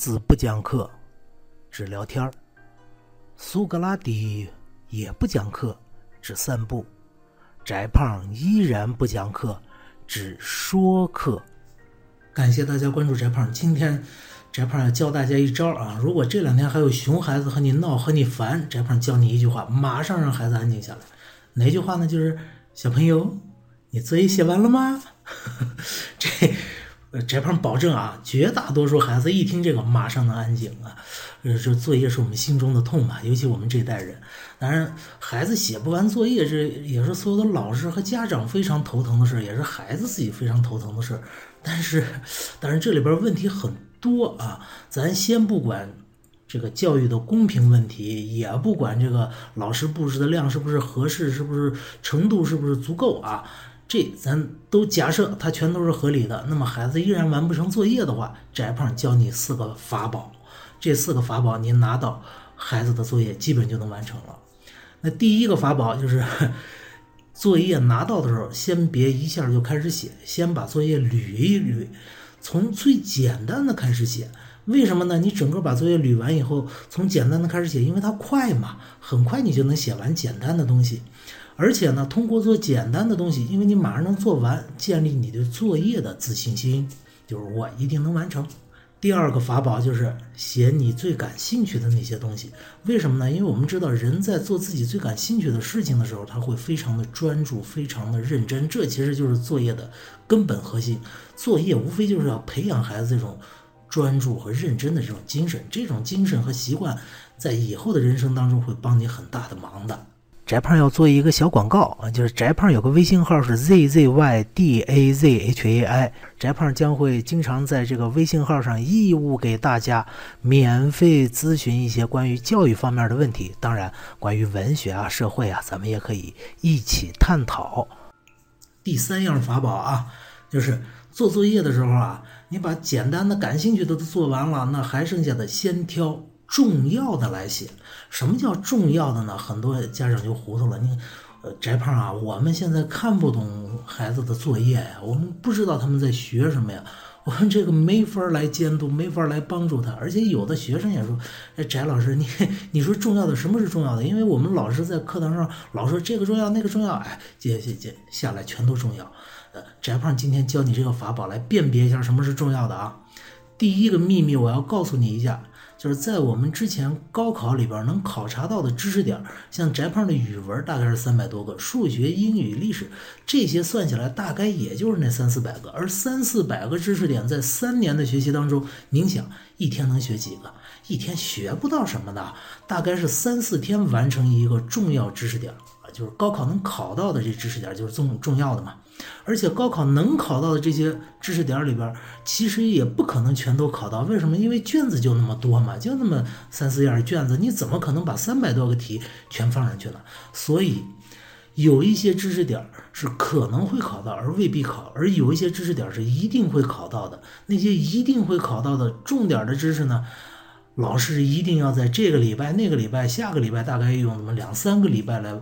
子不讲课，只聊天儿；苏格拉底也不讲课，只散步；翟胖依然不讲课，只说课。感谢大家关注翟胖。今天翟胖要教大家一招啊！如果这两天还有熊孩子和你闹和你烦，翟胖教你一句话，马上让孩子安静下来。哪句话呢？就是小朋友，你作业写完了吗？这。呃，翟胖保证啊，绝大多数孩子一听这个，马上能安静啊。呃，这作业是我们心中的痛嘛，尤其我们这代人。当然，孩子写不完作业，这也是所有的老师和家长非常头疼的事，也是孩子自己非常头疼的事。但是，但是这里边问题很多啊。咱先不管这个教育的公平问题，也不管这个老师布置的量是不是合适，是不是程度是不是足够啊。这咱都假设它全都是合理的，那么孩子依然完不成作业的话，翟胖教你四个法宝，这四个法宝您拿到，孩子的作业基本就能完成了。那第一个法宝就是，作业拿到的时候，先别一下就开始写，先把作业捋一捋，从最简单的开始写。为什么呢？你整个把作业捋完以后，从简单的开始写，因为它快嘛，很快你就能写完简单的东西。而且呢，通过做简单的东西，因为你马上能做完，建立你对作业的自信心，就是我一定能完成。第二个法宝就是写你最感兴趣的那些东西。为什么呢？因为我们知道人在做自己最感兴趣的事情的时候，他会非常的专注，非常的认真。这其实就是作业的根本核心。作业无非就是要培养孩子这种专注和认真的这种精神。这种精神和习惯，在以后的人生当中会帮你很大的忙的。翟胖要做一个小广告啊，就是翟胖有个微信号是 z z y d a z h a i，翟胖将会经常在这个微信号上义务给大家免费咨询一些关于教育方面的问题，当然关于文学啊、社会啊，咱们也可以一起探讨。第三样法宝啊，就是做作业的时候啊，你把简单的、感兴趣的都做完了，那还剩下的先挑。重要的来写，什么叫重要的呢？很多家长就糊涂了。你，呃，翟胖啊，我们现在看不懂孩子的作业呀，我们不知道他们在学什么呀，我们这个没法来监督，没法来帮助他。而且有的学生也说，哎，翟老师，你你说重要的什么是重要的？因为我们老师在课堂上老说这个重要，那个重要，哎，接接接下来全都重要。呃，翟胖今天教你这个法宝来辨别一下什么是重要的啊。第一个秘密我要告诉你一下。就是在我们之前高考里边能考察到的知识点，像翟胖的语文大概是三百多个，数学、英语、历史这些算起来大概也就是那三四百个，而三四百个知识点在三年的学习当中，您想一天能学几个？一天学不到什么的，大概是三四天完成一个重要知识点，就是高考能考到的这知识点就是重重要的嘛。而且高考能考到的这些知识点里边，其实也不可能全都考到。为什么？因为卷子就那么多嘛，就那么三四页卷子，你怎么可能把三百多个题全放上去呢？所以，有一些知识点是可能会考到，而未必考；而有一些知识点是一定会考到的。那些一定会考到的重点的知识呢，老师一定要在这个礼拜、那个礼拜、下个礼拜，大概用那么两三个礼拜来。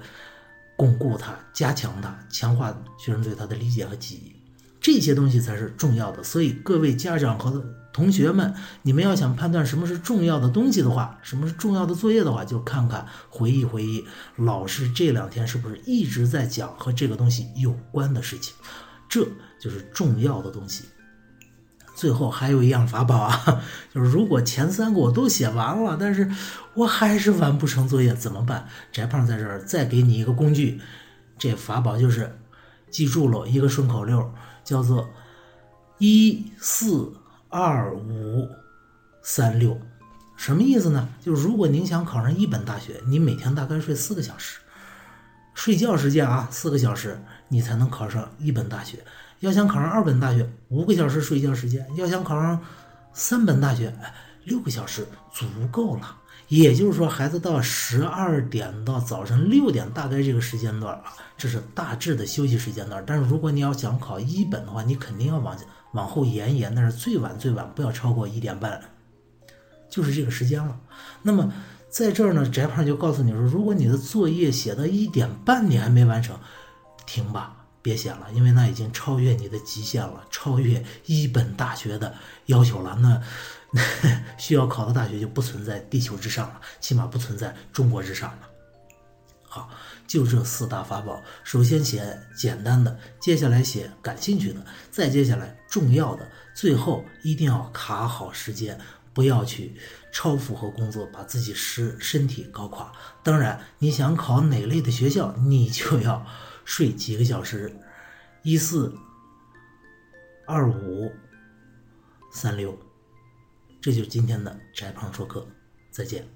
巩固它，加强它，强化学生对它的理解和记忆，这些东西才是重要的。所以各位家长和同学们，你们要想判断什么是重要的东西的话，什么是重要的作业的话，就看看回忆回忆老师这两天是不是一直在讲和这个东西有关的事情，这就是重要的东西。最后还有一样法宝啊，就是如果前三个我都写完了，但是我还是完不成作业怎么办？翟胖在这儿再给你一个工具，这法宝就是记住了一个顺口溜，叫做一四二五三六，什么意思呢？就是如果您想考上一本大学，你每天大概睡四个小时，睡觉时间啊四个小时，你才能考上一本大学。要想考上二本大学，五个小时睡觉时间；要想考上三本大学，六个小时足够了。也就是说，孩子到十二点到早晨六点，大概这个时间段啊，这是大致的休息时间段。但是如果你要想考一本的话，你肯定要往往后延一延，那是最晚最晚不要超过一点半，就是这个时间了。那么在这儿呢，翟胖就告诉你说，如果你的作业写到一点半你还没完成，停吧。别写了，因为那已经超越你的极限了，超越一本大学的要求了。那 需要考的大学就不存在地球之上了，起码不存在中国之上了。好，就这四大法宝，首先写简单的，接下来写感兴趣的，再接下来重要的，最后一定要卡好时间，不要去超负荷工作，把自己身身体搞垮。当然，你想考哪类的学校，你就要睡几个小时，一四二五三六，这就是今天的宅胖说课，再见。